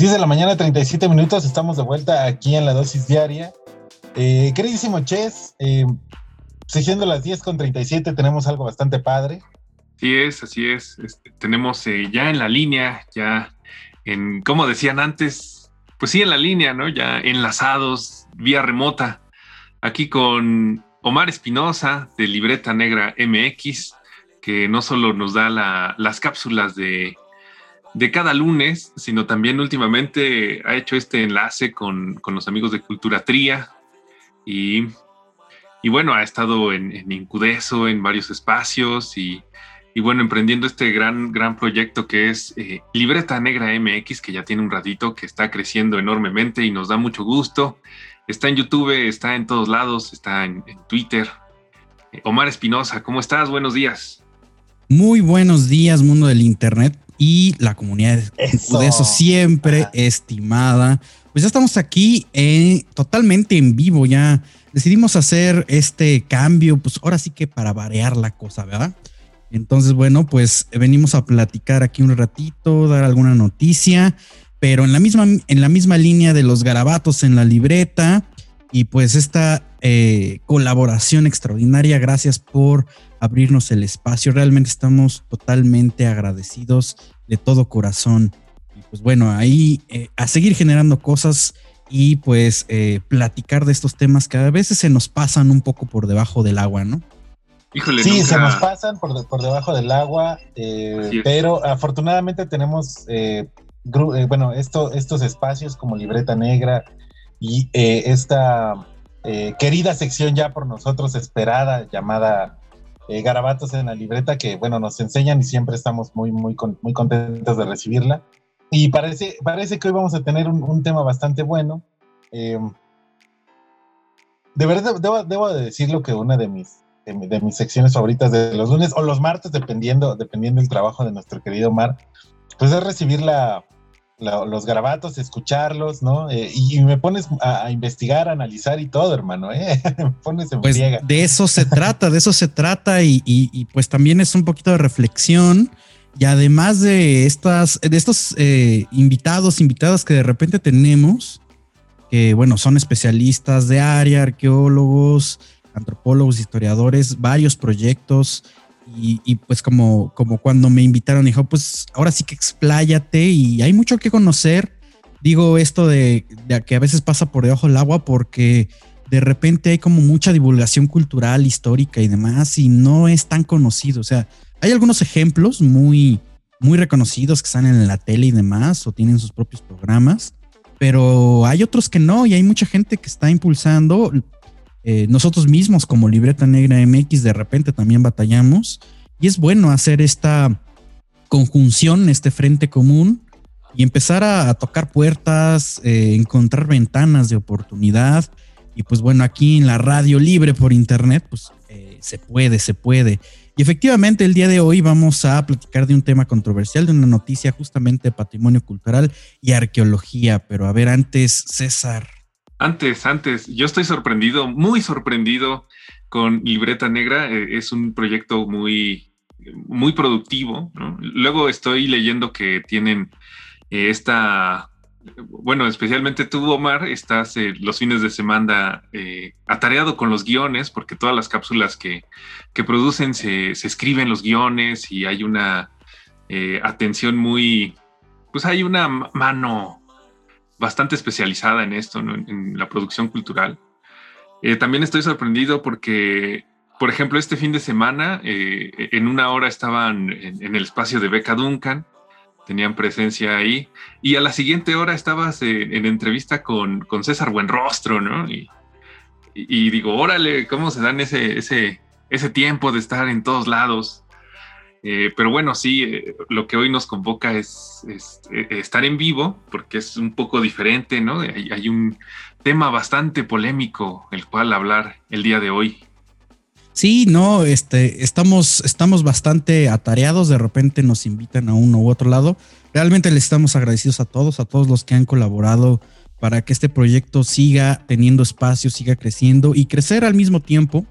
10 de la mañana, 37 minutos, estamos de vuelta aquí en la dosis diaria. Eh, queridísimo Ches, eh, siendo las 10 con 37, tenemos algo bastante padre. Así es, así es. Este, tenemos eh, ya en la línea, ya en, como decían antes, pues sí, en la línea, ¿no? Ya enlazados vía remota, aquí con Omar Espinosa de Libreta Negra MX, que no solo nos da las cápsulas de de cada lunes, sino también últimamente ha hecho este enlace con, los amigos de Cultura Tría y, bueno, ha estado en, Incudeso, en varios espacios y, bueno, emprendiendo este gran, gran proyecto que es eh, Libreta Negra MX, que ya tiene un ratito, que está creciendo enormemente y nos da mucho gusto. Está en YouTube, está en todos lados, está en, Twitter. Eh, Omar Espinosa, ¿cómo estás? Buenos días. Muy buenos días, mundo del Internet y la comunidad de eso siempre estimada. Pues ya estamos aquí eh, totalmente en vivo, ya decidimos hacer este cambio, pues ahora sí que para variar la cosa, ¿verdad? Entonces, bueno, pues venimos a platicar aquí un ratito, dar alguna noticia, pero en la misma, en la misma línea de los garabatos en la libreta y pues esta eh, colaboración extraordinaria. Gracias por abrirnos el espacio. Realmente estamos totalmente agradecidos de todo corazón. Y pues bueno, ahí eh, a seguir generando cosas y pues eh, platicar de estos temas que a veces se nos pasan un poco por debajo del agua, ¿no? Híjole, sí, se nos pasan por, debajo del agua, pero afortunadamente tenemos, bueno, esto, estos espacios como Libreta Negra y esta querida sección ya por nosotros esperada llamada eh, garabatos en la libreta que, bueno, nos enseñan y siempre estamos muy, muy, muy contentos de recibirla. Y parece, parece que hoy vamos a tener un, tema bastante bueno. Em, de verdad, debo, debo decirlo que una de mis, de, mis secciones favoritas de los lunes o los martes, dependiendo, dependiendo del trabajo de nuestro querido Mar, pues es recibir la, los garabatos, escucharlos, ¿no? Eh, y, me pones a, investigar, a analizar y todo, hermano, ¿eh? me pones en pues De eso se trata, de eso se trata y, pues también es un poquito de reflexión. Y además de estas, de estos eh, invitados, invitadas que de repente tenemos, que bueno, son especialistas de área, arqueólogos, antropólogos, historiadores, varios proyectos, y, pues como, como cuando me invitaron, dijo, pues ahora sí que expláyate y hay mucho que conocer. Digo esto de, que a veces pasa por debajo del agua porque de repente hay como mucha divulgación cultural, histórica y demás y no es tan conocido. O sea, hay algunos ejemplos muy, muy reconocidos que están en la tele y demás o tienen sus propios programas, pero hay otros que no y hay mucha gente que está impulsando eh, nosotros mismos como Libreta Negra MX de repente también batallamos y es bueno hacer esta conjunción, este frente común y empezar a, tocar puertas, eh, encontrar ventanas de oportunidad y pues bueno, aquí en la radio libre por internet, pues eh, se puede, se puede. Y efectivamente el día de hoy vamos a platicar de un tema controversial, de una noticia justamente de patrimonio cultural y arqueología, pero a ver antes, César. Antes, antes, yo estoy sorprendido, muy sorprendido con Libreta Negra. Eh, es un proyecto muy, muy productivo. Luego estoy leyendo que tienen eh, esta, bueno, especialmente tú, Omar, estás eh, los fines de semana atareado con los guiones, porque todas las cápsulas que, que producen se, se, escriben los guiones y hay una atención muy, pues hay una mano bastante especializada en esto, en, la producción cultural. Eh, también estoy sorprendido porque, por ejemplo, este fin de semana, eh, en una hora estaban en, el espacio de Beca Duncan, tenían presencia ahí, y a la siguiente hora estabas en, entrevista con, con, César Buenrostro, ¿no? Y, y, digo, órale, ¿cómo se dan ese, ese, ese tiempo de estar en todos lados? Eh, pero bueno, sí, eh, lo que hoy nos convoca es, eh, estar en vivo, porque es un poco diferente, ¿no? Hay, un tema bastante polémico el cual hablar el día de hoy. Sí, no, este, estamos, estamos bastante atareados, de repente nos invitan a uno u otro lado. Realmente les estamos agradecidos a todos, a todos los que han colaborado para que este proyecto siga teniendo espacio, siga creciendo y crecer al mismo tiempo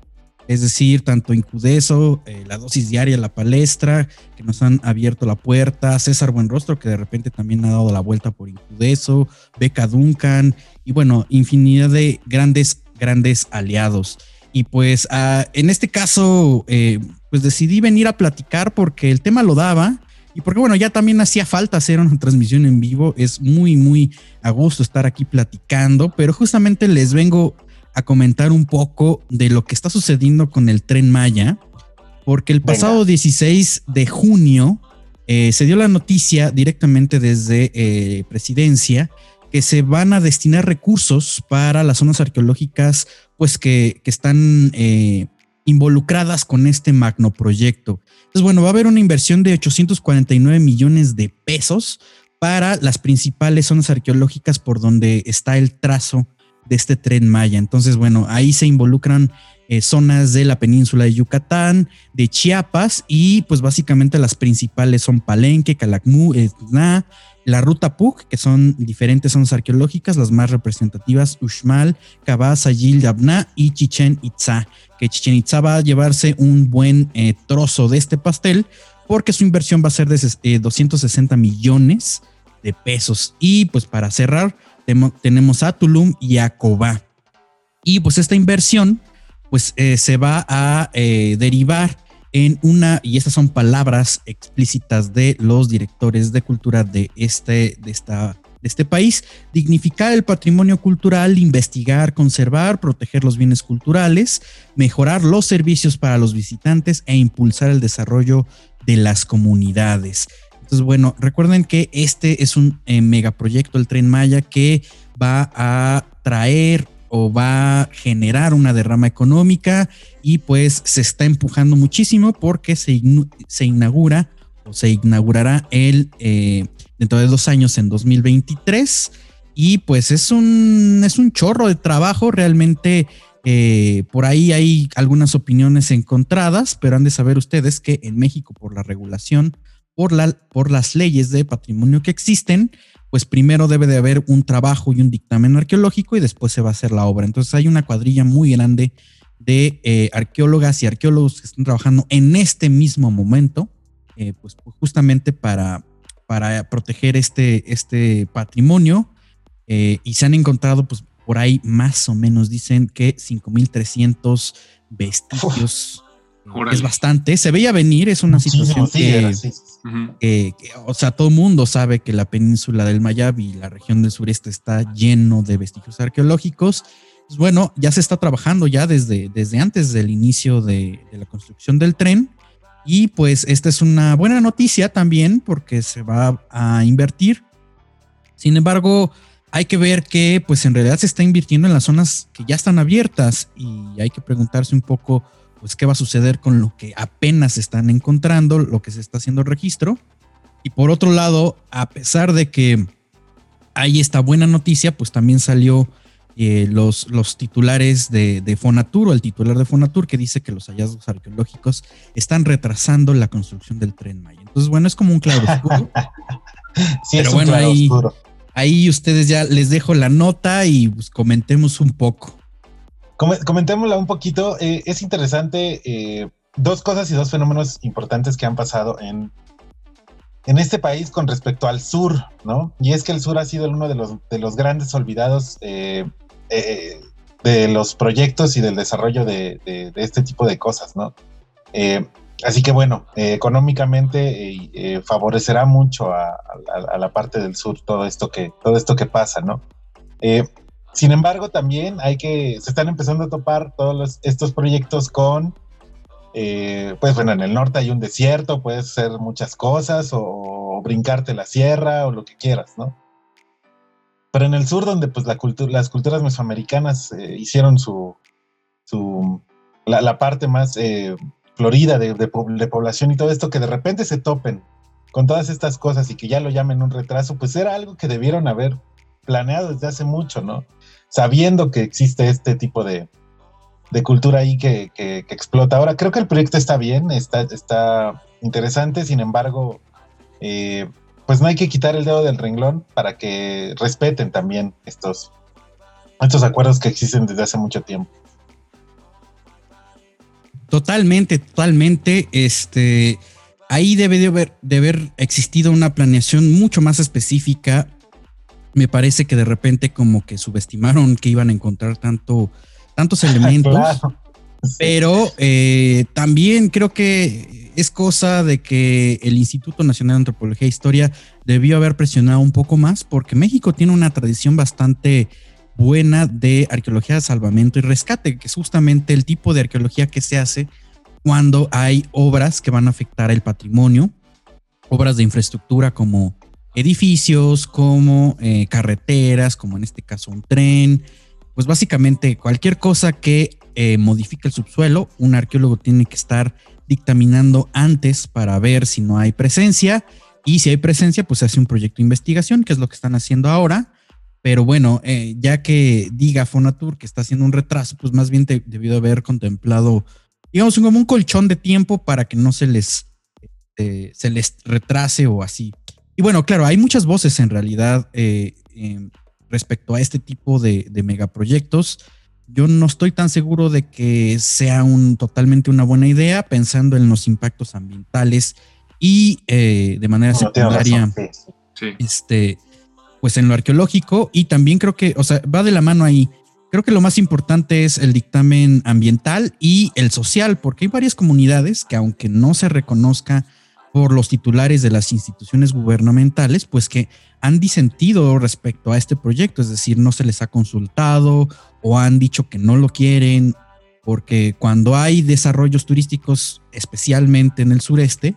es decir, tanto Incudeso, eh, la dosis diaria, la palestra, que nos han abierto la puerta, César Buenrostro, que de repente también ha dado la vuelta por Incudeso, Beca Duncan, y bueno, infinidad de grandes, grandes aliados. Y pues ah, en este caso, eh, pues decidí venir a platicar porque el tema lo daba y porque bueno, ya también hacía falta hacer una transmisión en vivo. Es muy, muy a gusto estar aquí platicando, pero justamente les vengo a comentar un poco de lo que está sucediendo con el tren Maya, porque el pasado 16 de junio eh, se dio la noticia directamente desde eh, presidencia que se van a destinar recursos para las zonas arqueológicas, pues que, están eh, involucradas con este magno proyecto. Entonces, bueno, va a haber una inversión de 849 millones de pesos para las principales zonas arqueológicas por donde está el trazo de este tren Maya. Entonces, bueno, ahí se involucran eh, zonas de la península de Yucatán, de Chiapas y pues básicamente las principales son Palenque, Calakmú, Etna, la ruta PUC, que son diferentes zonas arqueológicas, las más representativas, Uxmal, Cabá, Sayil, Yabna y Chichen Itza, que Chichen Itza va a llevarse un buen eh, trozo de este pastel porque su inversión va a ser de 260 eh, millones de pesos. Y pues para cerrar, tenemos a Tulum y a Cobá. Y pues esta inversión pues eh, se va a derivar en una, y estas son palabras explícitas de los directores de cultura de este, de esta, de este país, dignificar el patrimonio cultural, investigar, conservar, proteger los bienes culturales, mejorar los servicios para los visitantes e impulsar el desarrollo de las comunidades. Entonces, bueno, recuerden que este es un eh, megaproyecto, el tren Maya, que va a traer o va a generar una derrama económica y pues se está empujando muchísimo porque se, se inaugura o se inaugurará el eh, dentro de dos años en 2023 y pues es un, es un chorro de trabajo realmente. Eh, por ahí hay algunas opiniones encontradas, pero han de saber ustedes que en México, por la regulación, por, la, por las leyes de patrimonio que existen, pues primero debe de haber un trabajo y un dictamen arqueológico y después se va a hacer la obra. Entonces hay una cuadrilla muy grande de eh, arqueólogas y arqueólogos que están trabajando en este mismo momento, eh, pues justamente para, para proteger este, este patrimonio eh, y se han encontrado pues por ahí más o menos dicen que 5.300 vestigios. Es bastante, se veía venir, es una situación que, o sea, todo el mundo sabe que la península del Mayab y la región del sureste está lleno de vestigios arqueológicos. Pues bueno, ya se está trabajando ya desde, desde antes del inicio de, la construcción del tren. Y pues esta es una buena noticia también porque se va a invertir. Sin embargo, hay que ver que pues en realidad se está invirtiendo en las zonas que ya están abiertas y hay que preguntarse un poco pues qué va a suceder con lo que apenas están encontrando, lo que se está haciendo el registro. Y por otro lado, a pesar de que hay esta buena noticia, pues también salió eh, los, los titulares de, de, Fonatur o el titular de Fonatur que dice que los hallazgos arqueológicos están retrasando la construcción del tren Maya. Entonces, bueno, es como un claro oscuro. Pero bueno, ahí, ahí ustedes ya les dejo la nota y pues comentemos un poco comentémosla un poquito. Eh, es interesante eh, dos cosas y dos fenómenos importantes que han pasado en, en este país con respecto al sur, ¿no? Y es que el sur ha sido uno de los, de los grandes olvidados eh, de los proyectos y del desarrollo de, este tipo de cosas, ¿no? así que bueno, económicamente favorecerá mucho a, a, la parte del sur todo esto que, todo esto que pasa, ¿no? Sin embargo, también hay que, se están empezando a topar todos estos proyectos con, eh, pues bueno, en el norte hay un desierto, puedes hacer muchas cosas o, brincarte la sierra o lo que quieras, ¿no? Pero en el sur, donde pues la las culturas mesoamericanas eh, hicieron su, su la, parte más eh, florida de, de, población y todo esto, que de repente se topen con todas estas cosas y que ya lo llamen un retraso, pues era algo que debieron haber planeado desde hace mucho, ¿no? sabiendo que existe este tipo de, cultura ahí que, explota. Ahora, creo que el proyecto está bien, está, está interesante, sin embargo, eh, pues no hay que quitar el dedo del renglón para que respeten también estos, estos acuerdos que existen desde hace mucho tiempo. Totalmente, totalmente. Este, ahí debe de haber, de haber existido una planeación mucho más específica. Me parece que de repente como que subestimaron que iban a encontrar tanto, tantos elementos. Pero eh, también creo que es cosa de que el Instituto Nacional de Antropología e Historia debió haber presionado un poco más porque México tiene una tradición bastante buena de arqueología de salvamento y rescate, que es justamente el tipo de arqueología que se hace cuando hay obras que van a afectar el patrimonio, obras de infraestructura como edificios, como eh, carreteras, como en este caso un tren, pues básicamente cualquier cosa que eh, modifique el subsuelo, un arqueólogo tiene que estar dictaminando antes para ver si no hay presencia y si hay presencia, pues se hace un proyecto de investigación, que es lo que están haciendo ahora. Pero bueno, eh, ya que diga Fonatur que está haciendo un retraso, pues más bien te, debió haber contemplado, digamos, como un colchón de tiempo para que no se les, se les retrase o así. Y bueno, claro, hay muchas voces en realidad eh, respecto a este tipo de, de megaproyectos. Yo no estoy tan seguro de que sea un, totalmente una buena idea pensando en los impactos ambientales y eh, de manera secundaria, este, pues en lo arqueológico y también creo que, o sea, va de la mano ahí. Creo que lo más importante es el dictamen ambiental y el social, porque hay varias comunidades que aunque no se reconozca por los titulares de las instituciones gubernamentales, pues que han disentido respecto a este proyecto, es decir, no se les ha consultado o han dicho que no lo quieren, porque cuando hay desarrollos turísticos, especialmente en el sureste,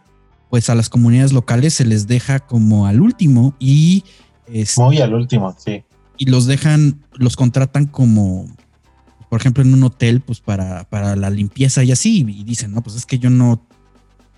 pues a las comunidades locales se les deja como al último y... Este, Muy al último, sí. Y los dejan, los contratan como, por ejemplo, en un hotel, pues para, para la limpieza y así, y dicen, no, pues es que yo no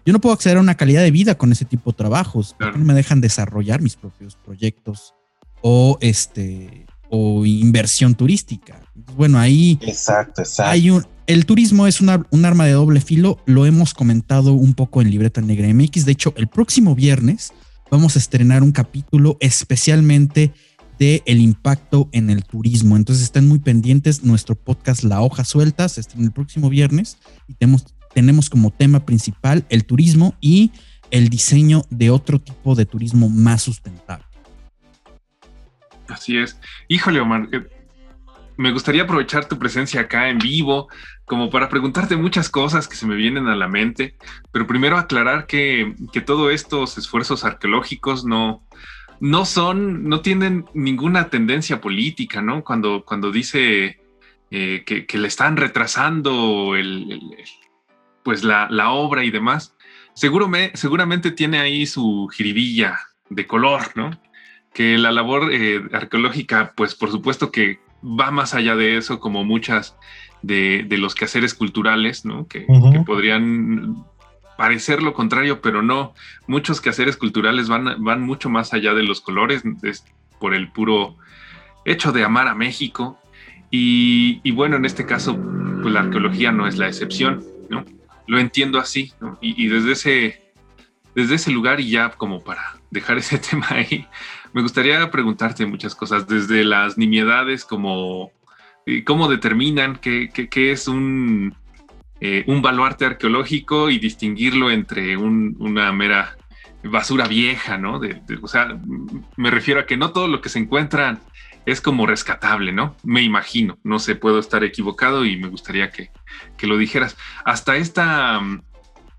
yo no puedo acceder a una calidad de vida con ese tipo de trabajos. no me dejan desarrollar mis propios proyectos o este o inversión turística? Bueno, ahí exacto, exacto. hay un el turismo es una, un arma de doble filo, lo hemos comentado un poco en Libreta Negra MX. De hecho, el próximo viernes vamos a estrenar un capítulo especialmente de el impacto en el turismo. Entonces estén muy pendientes. Nuestro podcast La Hoja Suelta se estrena el próximo viernes y tenemos tenemos como tema principal el turismo y el diseño de otro tipo de turismo más sustentable. Así es. Híjole, Omar, eh, me gustaría aprovechar tu presencia acá en vivo como para preguntarte muchas cosas que se me vienen a la mente, pero primero aclarar que, que todos estos esfuerzos arqueológicos no, no son, no tienen ninguna tendencia política, ¿no? Cuando, cuando dice eh, que, le están retrasando el, pues la, obra y demás, seguro me, seguramente tiene ahí su jiribilla de color, ¿no? Que la labor eh, arqueológica, pues por supuesto que va más allá de eso, como muchas de, los quehaceres culturales, ¿no? Que, podrían parecer lo contrario, pero no. Muchos quehaceres culturales van, van mucho más allá de los colores, es por el puro hecho de amar a México. Y, y bueno, en este caso, pues la arqueología no es la excepción, ¿no? Lo entiendo así, y, desde, ese, desde ese lugar y ya como para dejar ese tema ahí, me gustaría preguntarte muchas cosas, desde las nimiedades, como cómo determinan qué, es un, eh, un baluarte arqueológico y distinguirlo entre una mera basura vieja, ¿no? o sea, me refiero a que no todo lo que se encuentra es como rescatable, ¿no? Me imagino, no sé, puedo estar equivocado y me gustaría que, lo dijeras. Hasta esta, mm,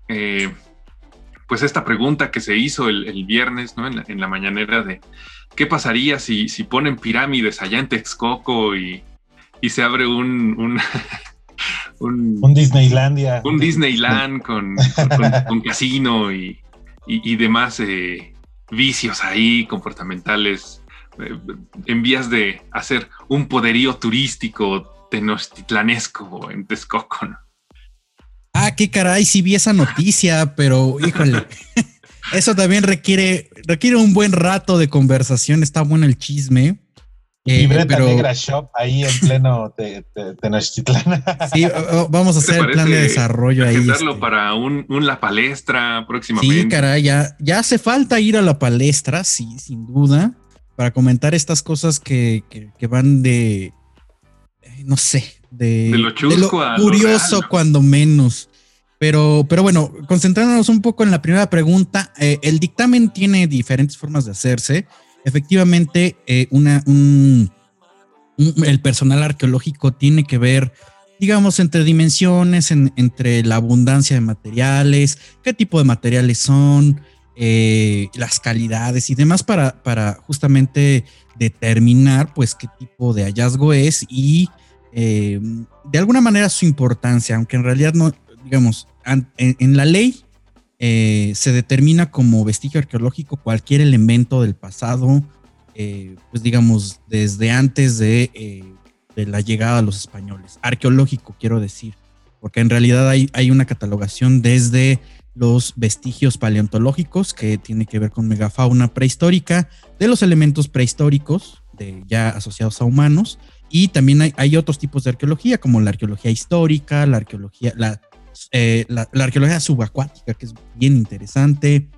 eh, pues esta pregunta que se hizo el, viernes, ¿no? En la, mañanera de qué pasaría si, si ponen pirámides allá en Texcoco y, se abre un, un, Disneylandia. Un Disneyland con, con, casino y, demás eh, vicios ahí comportamentales en vías de hacer un poderío turístico tenostitlanesco en Texcoco. Ah, qué caray, sí vi esa noticia, pero híjole, eso también requiere, requiere un buen rato de conversación, está bueno el chisme. Eh, Libreta Negra Shop ahí en pleno Tenochtitlán. Sí, vamos a hacer el plan de desarrollo ahí. Este. para un, La Palestra próximamente. Sí, caray, ya, ya hace falta ir a La Palestra, sí, sin duda para comentar estas cosas que, van de, eh, no sé, de, lo, curioso cuando menos. Pero, pero bueno, concentrándonos un poco en la primera pregunta, eh, el dictamen tiene diferentes formas de hacerse. Efectivamente, eh, una, el personal arqueológico tiene que ver, digamos, entre dimensiones, entre la abundancia de materiales, qué tipo de materiales son, eh, las calidades y demás para, para justamente determinar, pues, qué tipo de hallazgo es y de alguna manera su importancia, aunque en realidad no, digamos, en, la ley eh, se determina como vestigio arqueológico cualquier elemento del pasado, eh, pues digamos, desde antes de, eh, de, la llegada de los españoles. Arqueológico, quiero decir, porque en realidad hay, hay una catalogación desde los vestigios paleontológicos, que tiene que ver con megafauna prehistórica, de los elementos prehistóricos, ya asociados a humanos, y también hay, otros tipos de arqueología, como la arqueología histórica, la arqueología, eh, la, arqueología subacuática, que es bien interesante,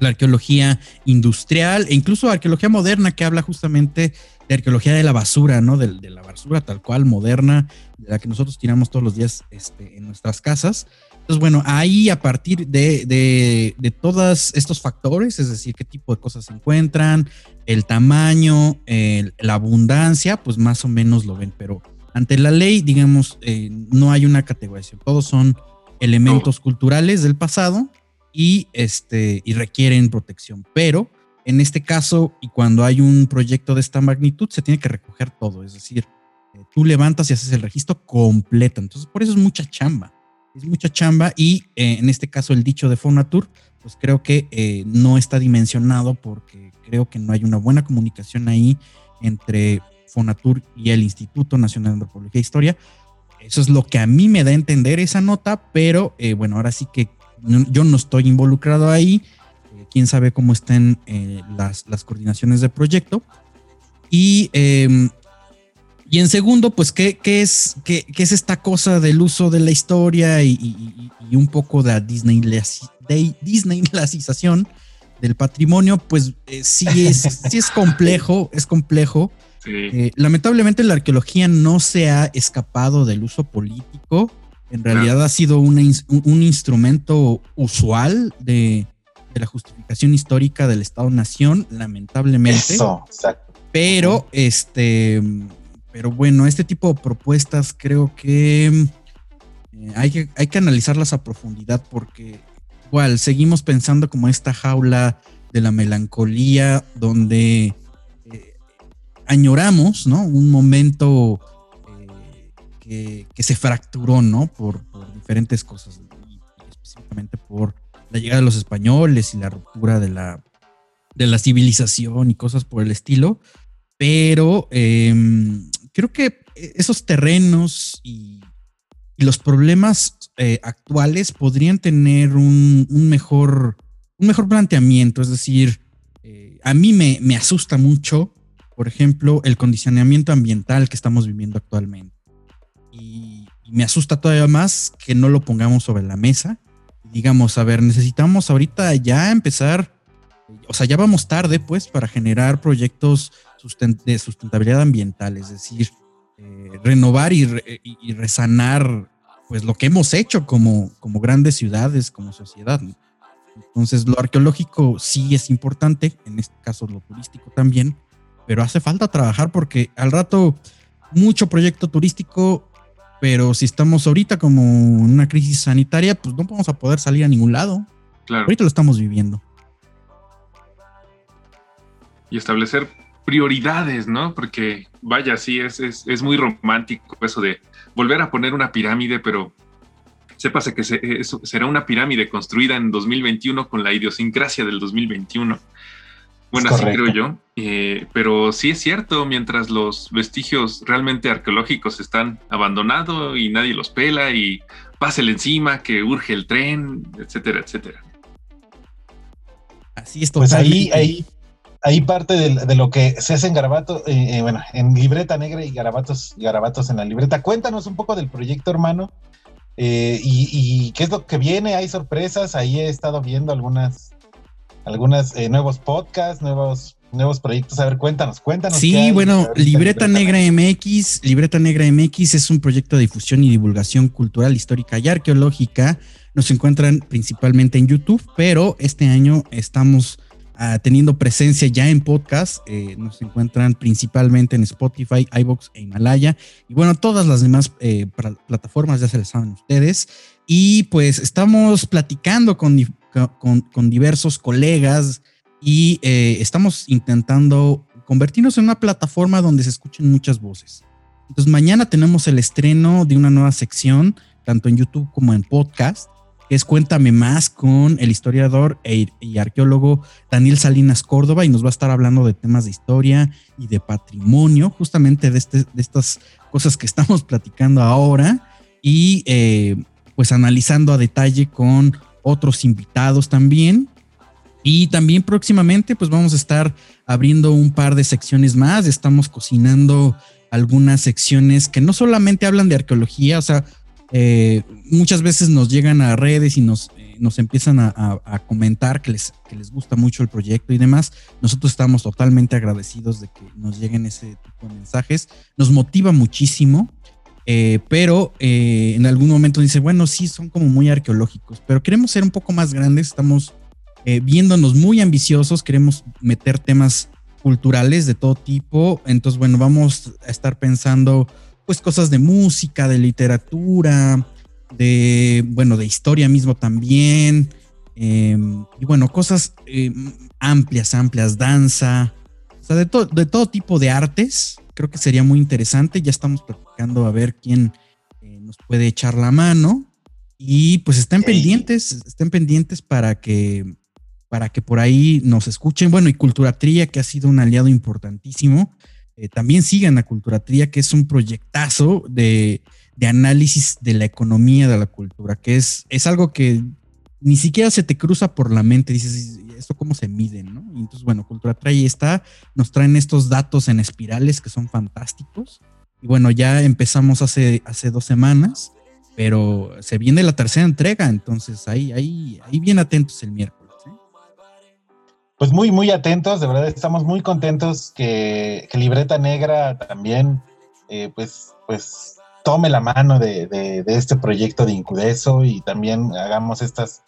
la arqueología industrial e incluso arqueología moderna, que habla justamente de arqueología de la basura, ¿no? De, la basura tal cual, moderna, de la que nosotros tiramos todos los días este, en nuestras casas. Entonces, bueno, ahí a partir de, de, todos estos factores, es decir, qué tipo de cosas se encuentran, el tamaño, la abundancia, pues más o menos lo ven, pero ante la ley, digamos, eh, no hay una categorización, todos son elementos culturales del pasado y, este, y requieren protección. Pero en este caso, y cuando hay un proyecto de esta magnitud, se tiene que recoger todo, es decir, eh, tú levantas y haces el registro completo. Entonces, por eso es mucha chamba, es mucha chamba y eh, en este caso el dicho de Fonatur, pues creo que no está dimensionado porque creo que no hay una buena comunicación ahí entre Fonatur y el Instituto Nacional de Antropología e Historia. Eso es lo que a mí me da a entender esa nota, pero eh, bueno, ahora sí que yo no estoy involucrado ahí. Eh, quién sabe cómo estén eh, las, las, coordinaciones de proyecto. Y, em, y en segundo, pues, ¿qué, qué es, qué, qué, es esta cosa del uso de la historia y, y, un poco de la Disney, de Disneyización del patrimonio? Pues sí, es, sí es complejo, es complejo. Eh, lamentablemente la arqueología no se ha escapado del uso político. En realidad ha sido un, instrumento usual de, la justificación histórica del Estado-Nación, lamentablemente. Pero, este, pero bueno, este tipo de propuestas creo que, eh, hay que hay que analizarlas a profundidad porque igual seguimos pensando como esta jaula de la melancolía donde añoramos, ¿no? Un momento eh, que, se fracturó, ¿no? Por, diferentes cosas, específicamente por la llegada de los españoles y la ruptura de la, de la civilización y cosas por el estilo. Pero em, creo que esos terrenos y, los problemas eh, actuales podrían tener un, mejor, un mejor planteamiento. Es decir, eh, a mí me, me asusta mucho por ejemplo, el condicionamiento ambiental que estamos viviendo actualmente. Y, me asusta todavía más que no lo pongamos sobre la mesa. Digamos, a ver, necesitamos ahorita ya empezar, o sea, ya vamos tarde pues para generar proyectos de sustentabilidad ambiental, es decir, eh, renovar y, resanar pues lo que hemos hecho como, como grandes ciudades, como sociedad. Entonces, lo arqueológico sí es importante, en este caso lo turístico también, pero hace falta trabajar porque al rato mucho proyecto turístico, pero si estamos ahorita como en una crisis sanitaria, pues no vamos a poder salir a ningún lado. Claro. Ahorita lo estamos viviendo. Y establecer prioridades, ¿no? Porque vaya, sí, es, es, muy romántico eso de volver a poner una pirámide, pero sépase que eso será una pirámide construida en 2021 con la idiosincrasia del 2021. Bueno, así creo yo. Eh, pero sí es cierto, mientras los vestigios realmente arqueológicos están abandonados y nadie los pela y pásele encima, que urge el tren, etcétera, etcétera. Así es, Pues ahí, ahí, ahí parte de, lo que se hace en Garabato, eh, eh, bueno, en libreta negra y garabatos, garabatos en la libreta. Cuéntanos un poco del proyecto, hermano. y, y, qué es lo que viene, hay sorpresas, ahí he estado viendo algunas algunos eh, nuevos podcasts, nuevos nuevos proyectos. A ver, cuéntanos, cuéntanos. Sí, bueno, Libreta, Negra MX, Libreta Negra MX es un proyecto de difusión y divulgación cultural, histórica y arqueológica nos encuentran principalmente en YouTube, pero este año estamos ah, teniendo presencia ya en podcast. Eh, nos encuentran principalmente en Spotify, iBox e Himalaya. Y bueno, todas las demás eh, plataformas ya se les saben ustedes. Y pues estamos platicando con, con, diversos colegas y eh, estamos intentando convertirnos en una plataforma donde se escuchen muchas voces. Entonces mañana tenemos el estreno de una nueva sección, tanto en YouTube como en podcast, que Cuéntame más con el historiador e, y arqueólogo Daniel Salinas Córdoba y nos va a estar hablando de temas de historia y de patrimonio, justamente de, este, de estas cosas que estamos platicando ahora y eh, pues analizando a detalle con otros invitados también. Y también próximamente pues vamos a estar abriendo un par de secciones más, estamos cocinando algunas secciones que no solamente hablan de arqueología, o sea, eh, muchas veces nos llegan a redes y nos, eh, nos empiezan a, comentar que les, que les gusta mucho el proyecto y demás. Nosotros estamos totalmente agradecidos de que nos lleguen ese tipo de mensajes. Nos motiva muchísimo, eh, pero en algún momento dice, bueno, sí, son como muy arqueológicos, pero queremos ser un poco más grandes, estamos viéndonos muy ambiciosos, queremos meter temas culturales de todo tipo. Entonces, bueno, vamos a estar pensando pues cosas de música, de literatura, de, bueno, de historia mismo también. Em, y bueno, cosas em, amplias, amplias, danza, o sea, de, de todo tipo de artes. Creo que sería muy interesante. Ya estamos platicando a ver quién eh, nos puede echar la mano. Y pues estén pendientes, estén pendientes para que para que por ahí nos escuchen. Bueno, y Culturatría, que ha sido un aliado importantísimo. Eh, también sigan a Culturatría, que es un proyectazo de, análisis de la economía de la cultura, que es, es algo que ni siquiera se te cruza por la mente. Dices, ¿esto cómo se mide? ¿no? Y entonces, bueno, Culturatría está, nos traen estos datos en espirales que son fantásticos. Y bueno, ya empezamos hace, hace dos semanas, pero se viene la tercera entrega, entonces ahí, ahí, ahí bien atentos el miércoles pues muy, muy atentos, de verdad estamos muy contentos que, Libreta Negra también, eh, pues, pues tome la mano de, este proyecto de Incudeso y también hagamos estas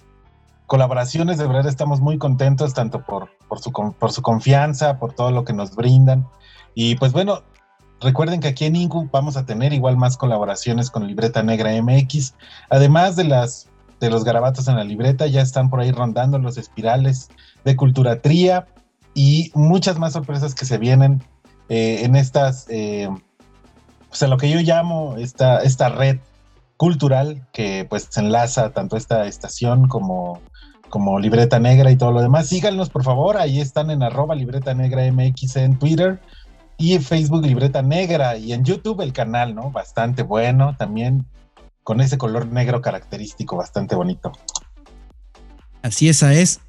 colaboraciones, de verdad estamos muy contentos tanto por, por, su, por su confianza, por todo lo que nos brindan. Y pues bueno, recuerden que aquí en Incu vamos a tener igual más colaboraciones con Libreta Negra MX, además de las de los garabatos en la libreta, ya están por ahí rondando los espirales de Cultura Tría y muchas más sorpresas que se vienen eh, en estas, eh, pues en lo que yo llamo esta, esta red cultural que pues enlaza tanto esta estación como, como Libreta Negra y todo lo demás. Síganos por favor, ahí están en arroba Libreta Negra MX en Twitter y en Facebook Libreta Negra y en YouTube el canal, ¿no? Bastante bueno también con ese color negro característico bastante bonito. Así es,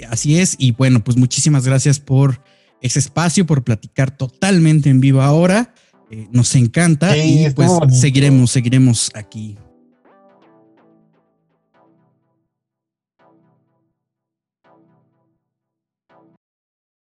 así es. Y bueno, pues muchísimas gracias por ese espacio, por platicar totalmente en vivo ahora. Eh, nos encanta y pues seguiremos, seguiremos aquí